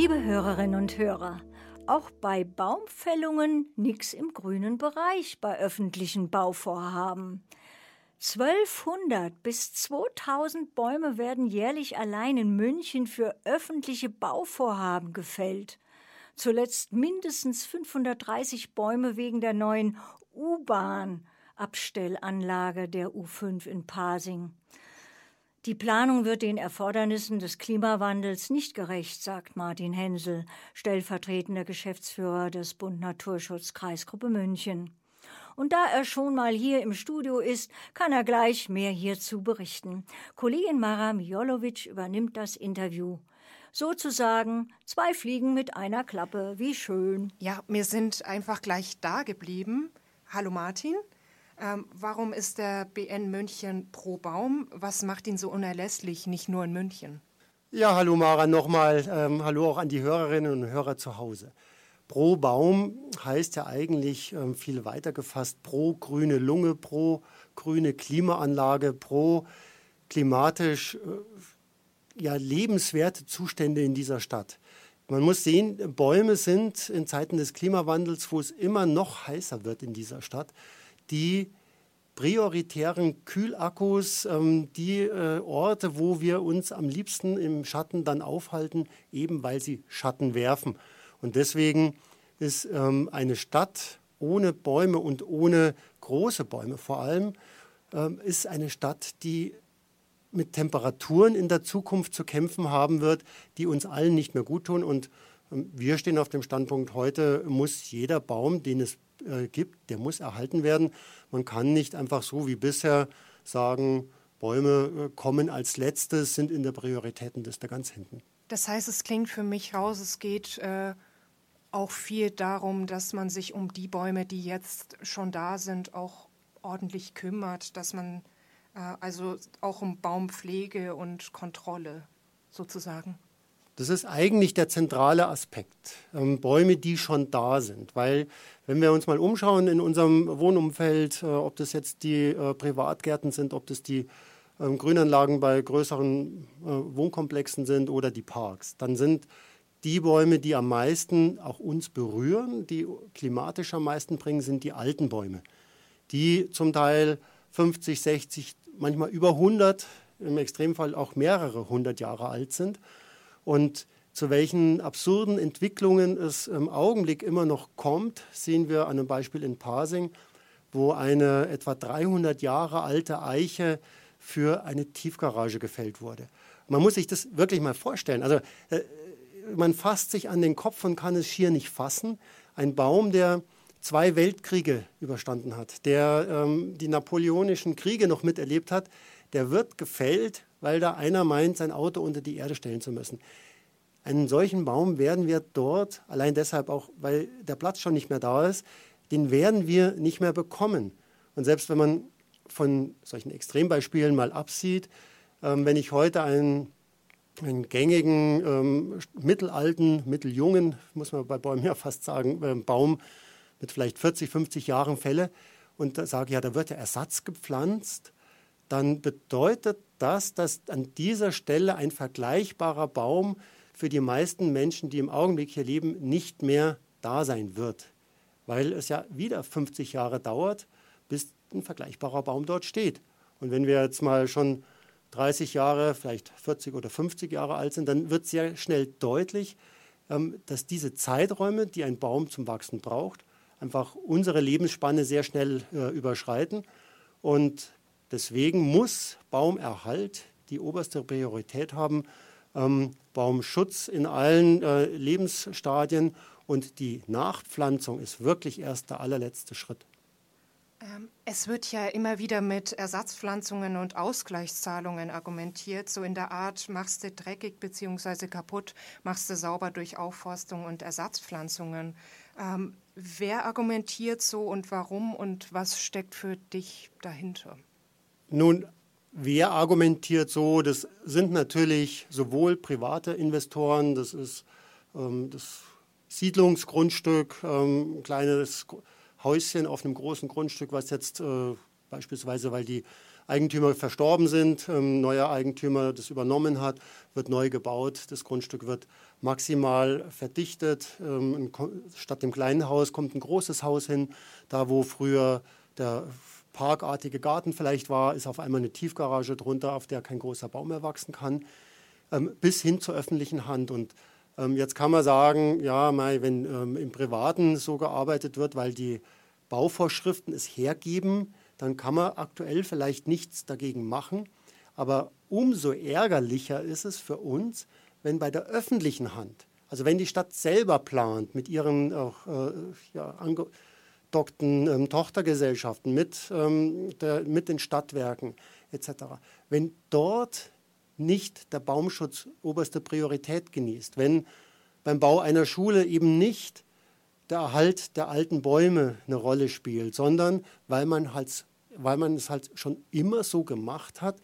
Liebe Hörerinnen und Hörer, auch bei Baumfällungen nichts im grünen Bereich bei öffentlichen Bauvorhaben. 1200 bis 2000 Bäume werden jährlich allein in München für öffentliche Bauvorhaben gefällt. Zuletzt mindestens 530 Bäume wegen der neuen U-Bahn Abstellanlage der U5 in Pasing. Die Planung wird den Erfordernissen des Klimawandels nicht gerecht, sagt Martin Hensel, stellvertretender Geschäftsführer des Bund Naturschutz Kreisgruppe München. Und da er schon mal hier im Studio ist, kann er gleich mehr hierzu berichten. Kollegin Mara Mijolovic übernimmt das Interview. Sozusagen zwei Fliegen mit einer Klappe. Wie schön. Ja, wir sind einfach gleich da geblieben. Hallo Martin. Ähm, warum ist der BN München pro Baum? Was macht ihn so unerlässlich, nicht nur in München? Ja, hallo Mara nochmal. Ähm, hallo auch an die Hörerinnen und Hörer zu Hause. Pro Baum heißt ja eigentlich ähm, viel weiter gefasst pro grüne Lunge, pro grüne Klimaanlage, pro klimatisch äh, ja, lebenswerte Zustände in dieser Stadt. Man muss sehen, Bäume sind in Zeiten des Klimawandels, wo es immer noch heißer wird in dieser Stadt, die prioritären Kühlakkus, ähm, die äh, Orte, wo wir uns am liebsten im Schatten dann aufhalten, eben weil sie Schatten werfen. Und deswegen ist ähm, eine Stadt ohne Bäume und ohne große Bäume vor allem, ähm, ist eine Stadt, die mit Temperaturen in der Zukunft zu kämpfen haben wird, die uns allen nicht mehr gut tun. Und ähm, wir stehen auf dem Standpunkt, heute muss jeder Baum, den es äh, gibt, der muss erhalten werden. Man kann nicht einfach so wie bisher sagen, Bäume äh, kommen als letztes, sind in der Prioritätenliste ganz hinten. Das heißt, es klingt für mich raus, es geht äh, auch viel darum, dass man sich um die Bäume, die jetzt schon da sind, auch ordentlich kümmert, dass man äh, also auch um Baumpflege und Kontrolle sozusagen. Das ist eigentlich der zentrale Aspekt. Ähm, Bäume, die schon da sind. Weil, wenn wir uns mal umschauen in unserem Wohnumfeld, äh, ob das jetzt die äh, Privatgärten sind, ob das die äh, Grünanlagen bei größeren äh, Wohnkomplexen sind oder die Parks, dann sind die Bäume, die am meisten auch uns berühren, die klimatisch am meisten bringen, sind die alten Bäume. Die zum Teil 50, 60, manchmal über 100, im Extremfall auch mehrere hundert Jahre alt sind und zu welchen absurden Entwicklungen es im Augenblick immer noch kommt, sehen wir an einem Beispiel in Pasing, wo eine etwa 300 Jahre alte Eiche für eine Tiefgarage gefällt wurde. Man muss sich das wirklich mal vorstellen. Also äh, man fasst sich an den Kopf und kann es schier nicht fassen. Ein Baum, der zwei Weltkriege überstanden hat, der ähm, die napoleonischen Kriege noch miterlebt hat, der wird gefällt weil da einer meint, sein Auto unter die Erde stellen zu müssen. Einen solchen Baum werden wir dort, allein deshalb auch, weil der Platz schon nicht mehr da ist, den werden wir nicht mehr bekommen. Und selbst wenn man von solchen Extrembeispielen mal absieht, ähm, wenn ich heute einen, einen gängigen, ähm, mittelalten, mitteljungen, muss man bei Bäumen ja fast sagen, äh, Baum mit vielleicht 40, 50 Jahren fälle und sage, ja, da wird der Ersatz gepflanzt, dann bedeutet das, dass an dieser Stelle ein vergleichbarer Baum für die meisten Menschen, die im Augenblick hier leben, nicht mehr da sein wird, weil es ja wieder 50 Jahre dauert, bis ein vergleichbarer Baum dort steht. Und wenn wir jetzt mal schon 30 Jahre, vielleicht 40 oder 50 Jahre alt sind, dann wird sehr schnell deutlich, ähm, dass diese Zeiträume, die ein Baum zum Wachsen braucht, einfach unsere Lebensspanne sehr schnell äh, überschreiten. Und Deswegen muss Baumerhalt die oberste Priorität haben, ähm, Baumschutz in allen äh, Lebensstadien und die Nachpflanzung ist wirklich erst der allerletzte Schritt. Ähm, es wird ja immer wieder mit Ersatzpflanzungen und Ausgleichszahlungen argumentiert, so in der Art, machst du dreckig bzw. kaputt, machst du sauber durch Aufforstung und Ersatzpflanzungen. Ähm, wer argumentiert so und warum und was steckt für dich dahinter? Nun, wer argumentiert so? Das sind natürlich sowohl private Investoren, das ist ähm, das Siedlungsgrundstück, ähm, ein kleines Häuschen auf einem großen Grundstück, was jetzt äh, beispielsweise, weil die Eigentümer verstorben sind, ähm, neuer Eigentümer das übernommen hat, wird neu gebaut, das Grundstück wird maximal verdichtet. Ähm, statt dem kleinen Haus kommt ein großes Haus hin. Da, wo früher der parkartige Garten vielleicht war, ist auf einmal eine Tiefgarage drunter, auf der kein großer Baum mehr wachsen kann, ähm, bis hin zur öffentlichen Hand. Und ähm, jetzt kann man sagen, ja, Mai, wenn ähm, im Privaten so gearbeitet wird, weil die Bauvorschriften es hergeben, dann kann man aktuell vielleicht nichts dagegen machen. Aber umso ärgerlicher ist es für uns, wenn bei der öffentlichen Hand, also wenn die Stadt selber plant mit ihren auch, äh, ja, angedockten ähm, Tochtergesellschaften, mit, ähm, der, mit den Stadtwerken etc., wenn dort nicht der Baumschutz oberste Priorität genießt, wenn beim Bau einer Schule eben nicht der Erhalt der alten Bäume eine Rolle spielt, sondern weil man, halt, weil man es halt schon immer so gemacht hat,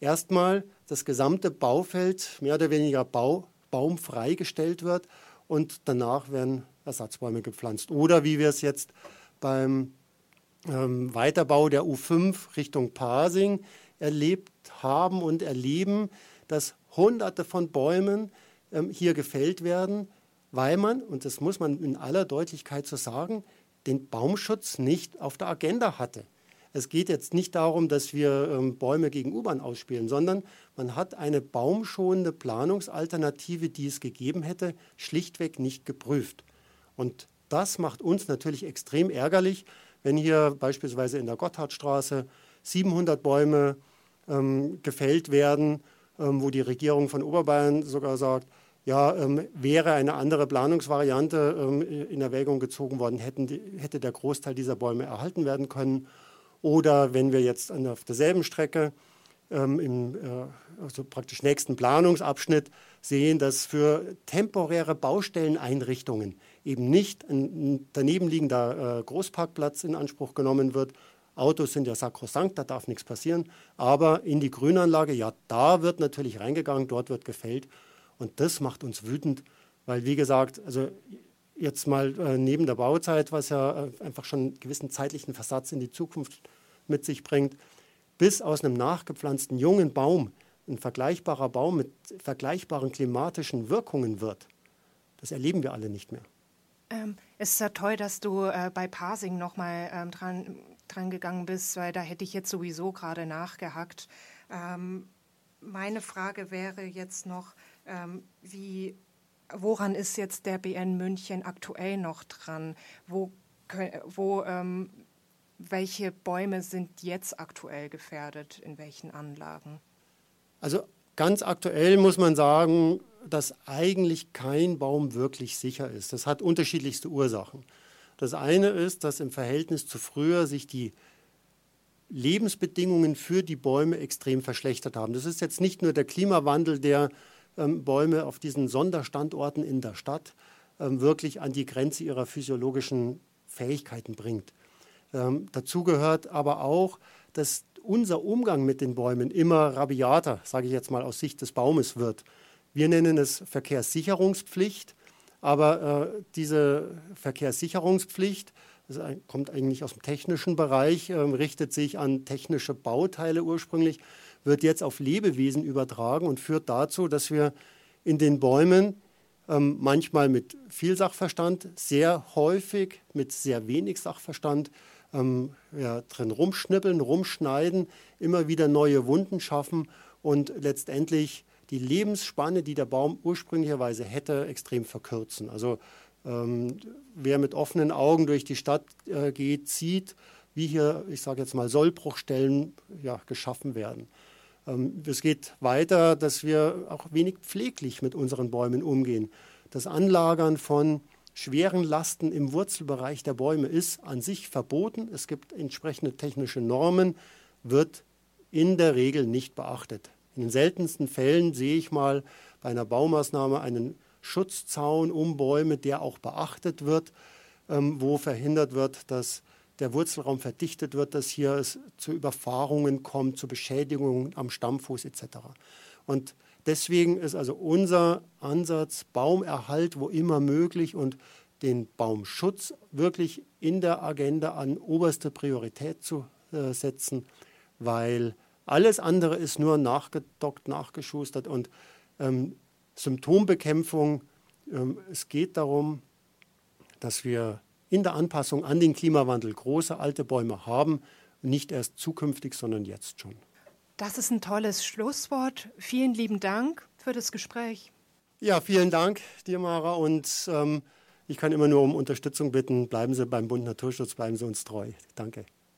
erstmal das gesamte Baufeld mehr oder weniger Bau, baumfrei gestellt wird und danach werden Ersatzbäume gepflanzt. Oder wie wir es jetzt beim ähm, Weiterbau der U5 Richtung Pasing erlebt haben und erleben, dass Hunderte von Bäumen ähm, hier gefällt werden, weil man, und das muss man in aller Deutlichkeit so sagen, den Baumschutz nicht auf der Agenda hatte. Es geht jetzt nicht darum, dass wir ähm, Bäume gegen U-Bahn ausspielen, sondern man hat eine baumschonende Planungsalternative, die es gegeben hätte, schlichtweg nicht geprüft. Und das macht uns natürlich extrem ärgerlich, wenn hier beispielsweise in der Gotthardstraße 700 Bäume ähm, gefällt werden, ähm, wo die Regierung von Oberbayern sogar sagt, ja, ähm, wäre eine andere Planungsvariante ähm, in Erwägung gezogen worden, hätten, hätte der Großteil dieser Bäume erhalten werden können. Oder wenn wir jetzt auf derselben Strecke ähm, im äh, also praktisch nächsten Planungsabschnitt sehen, dass für temporäre Baustelleneinrichtungen eben nicht ein danebenliegender äh, Großparkplatz in Anspruch genommen wird, Autos sind ja sakrosankt, da darf nichts passieren. Aber in die Grünanlage, ja, da wird natürlich reingegangen, dort wird gefällt. Und das macht uns wütend, weil, wie gesagt, also jetzt mal äh, neben der Bauzeit, was ja äh, einfach schon einen gewissen zeitlichen Versatz in die Zukunft mit sich bringt, bis aus einem nachgepflanzten jungen Baum ein vergleichbarer Baum mit vergleichbaren klimatischen Wirkungen wird, das erleben wir alle nicht mehr. Ähm, es ist ja toll, dass du äh, bei Parsing nochmal ähm, dran dran gegangen bist, weil da hätte ich jetzt sowieso gerade nachgehackt. Ähm, meine Frage wäre jetzt noch, ähm, wie, woran ist jetzt der BN München aktuell noch dran? Wo, wo, ähm, welche Bäume sind jetzt aktuell gefährdet, in welchen Anlagen? Also ganz aktuell muss man sagen, dass eigentlich kein Baum wirklich sicher ist. Das hat unterschiedlichste Ursachen. Das eine ist, dass im Verhältnis zu früher sich die Lebensbedingungen für die Bäume extrem verschlechtert haben. Das ist jetzt nicht nur der Klimawandel, der ähm, Bäume auf diesen Sonderstandorten in der Stadt ähm, wirklich an die Grenze ihrer physiologischen Fähigkeiten bringt. Ähm, dazu gehört aber auch, dass unser Umgang mit den Bäumen immer rabiater, sage ich jetzt mal aus Sicht des Baumes wird. Wir nennen es Verkehrssicherungspflicht. Aber äh, diese Verkehrssicherungspflicht, kommt eigentlich aus dem technischen Bereich, äh, richtet sich an technische Bauteile ursprünglich, wird jetzt auf Lebewesen übertragen und führt dazu, dass wir in den Bäumen ähm, manchmal mit viel Sachverstand, sehr häufig mit sehr wenig Sachverstand ähm, ja, drin rumschnippeln, rumschneiden, immer wieder neue Wunden schaffen und letztendlich die Lebensspanne, die der Baum ursprünglicherweise hätte, extrem verkürzen. Also ähm, wer mit offenen Augen durch die Stadt äh, geht, sieht, wie hier, ich sage jetzt mal, Sollbruchstellen ja, geschaffen werden. Ähm, es geht weiter, dass wir auch wenig pfleglich mit unseren Bäumen umgehen. Das Anlagern von schweren Lasten im Wurzelbereich der Bäume ist an sich verboten. Es gibt entsprechende technische Normen, wird in der Regel nicht beachtet. In den seltensten Fällen sehe ich mal bei einer Baumaßnahme einen Schutzzaun um Bäume, der auch beachtet wird, ähm, wo verhindert wird, dass der Wurzelraum verdichtet wird, dass hier es zu Überfahrungen kommt, zu Beschädigungen am Stammfuß etc. Und deswegen ist also unser Ansatz Baumerhalt, wo immer möglich und den Baumschutz wirklich in der Agenda an oberste Priorität zu äh, setzen, weil Alles andere ist nur nachgedockt, nachgeschustert und ähm, Symptombekämpfung. Ähm, es geht darum, dass wir in der Anpassung an den Klimawandel große alte Bäume haben, nicht erst zukünftig, sondern jetzt schon. Das ist ein tolles Schlusswort. Vielen lieben Dank für das Gespräch. Ja, vielen Dank dir, Mara. Und ähm, ich kann immer nur um Unterstützung bitten. Bleiben Sie beim Bund Naturschutz, bleiben Sie uns treu. Danke.